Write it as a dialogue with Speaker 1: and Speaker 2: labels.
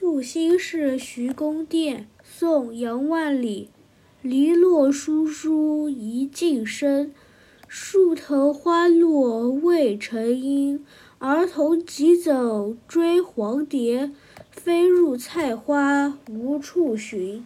Speaker 1: 宿新市徐公店宋杨万里。篱落疏疏一径深树头花落未成阴儿童急走追黄蝶飞入菜花无处寻。